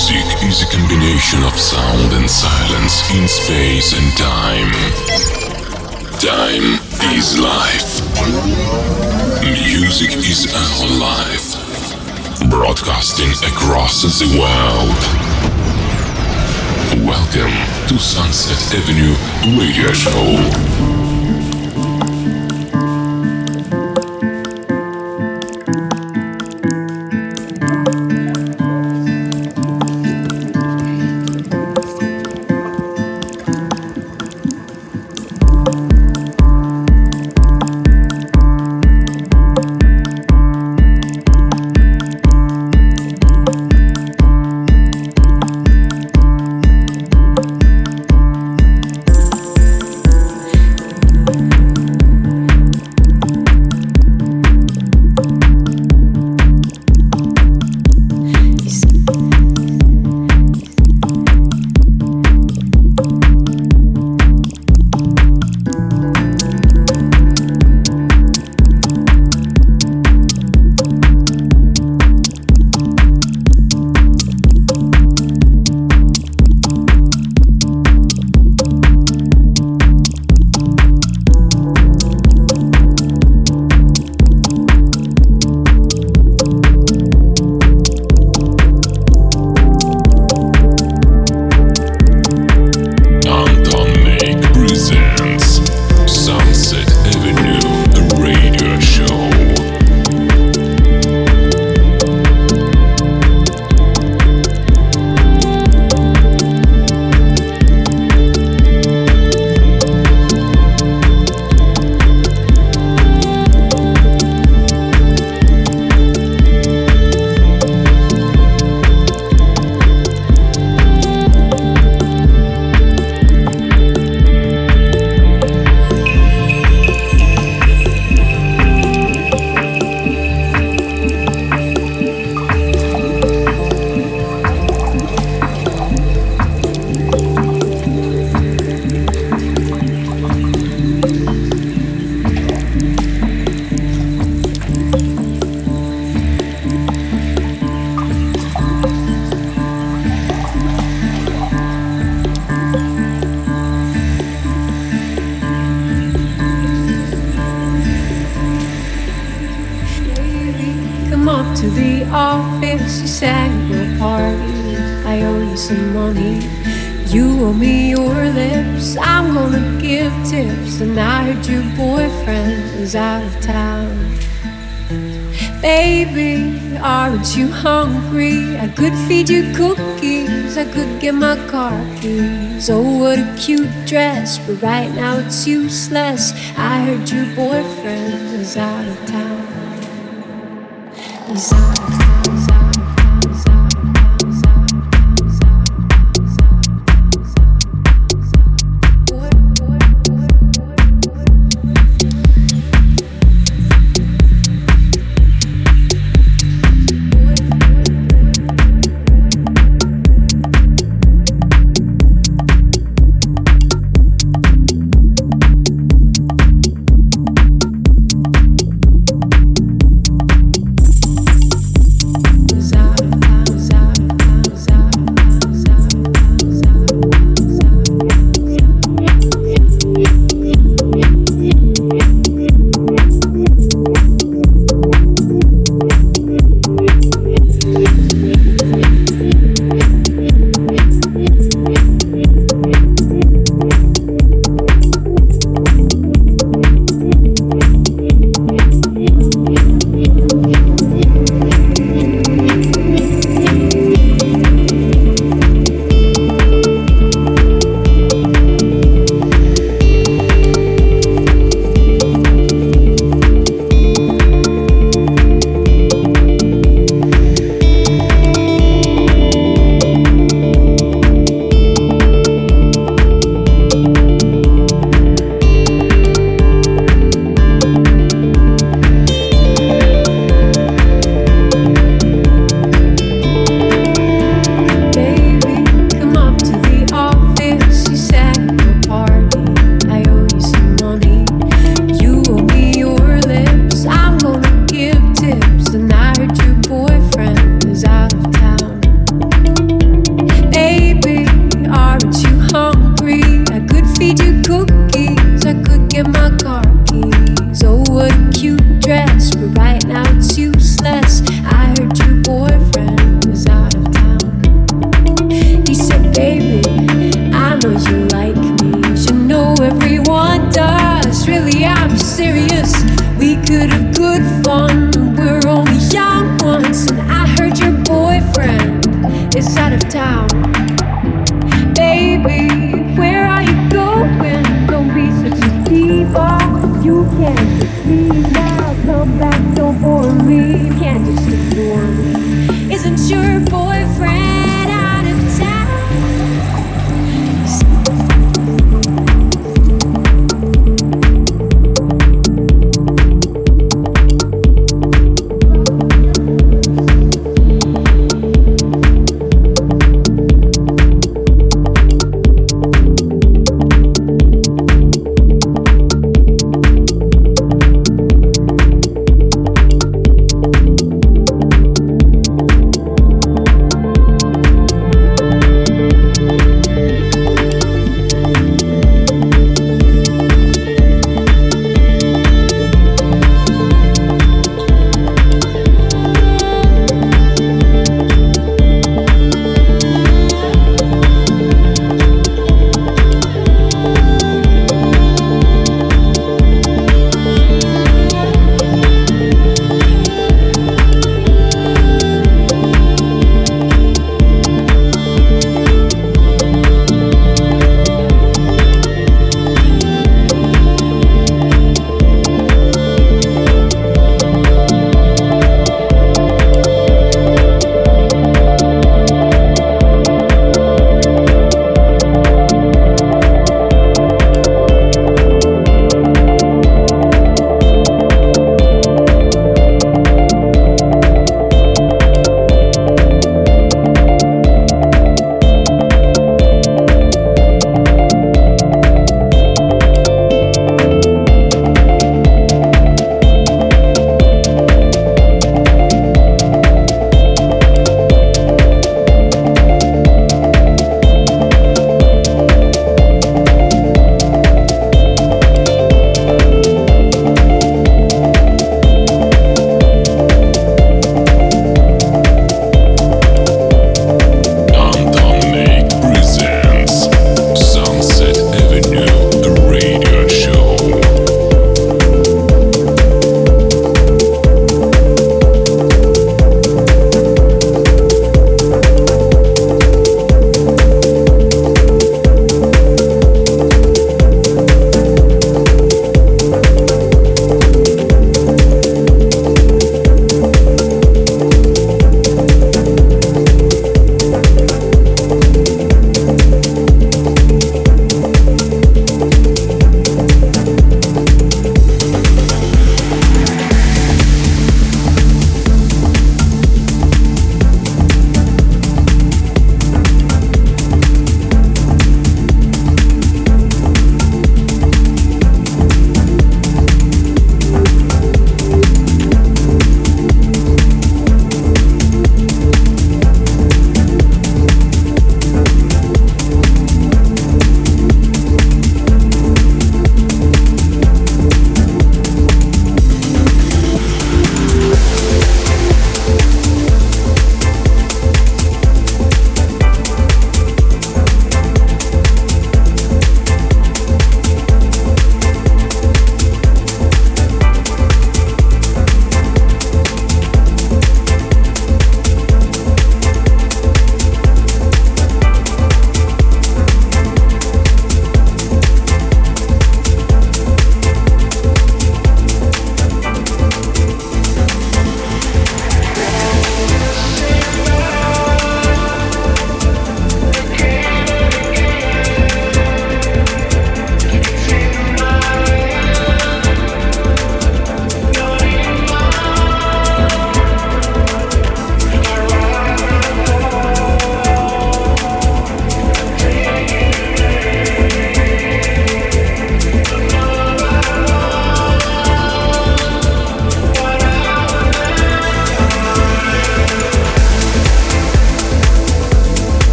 Music is a combination of sound and silence in space and time. Time is life. Music is our life. Broadcasting across the world. Welcome to Sunset Avenue Radio Show. But right now it's useless. I heard your boyfriend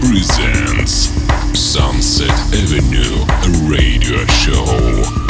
presents Sunset Avenue Radio Show.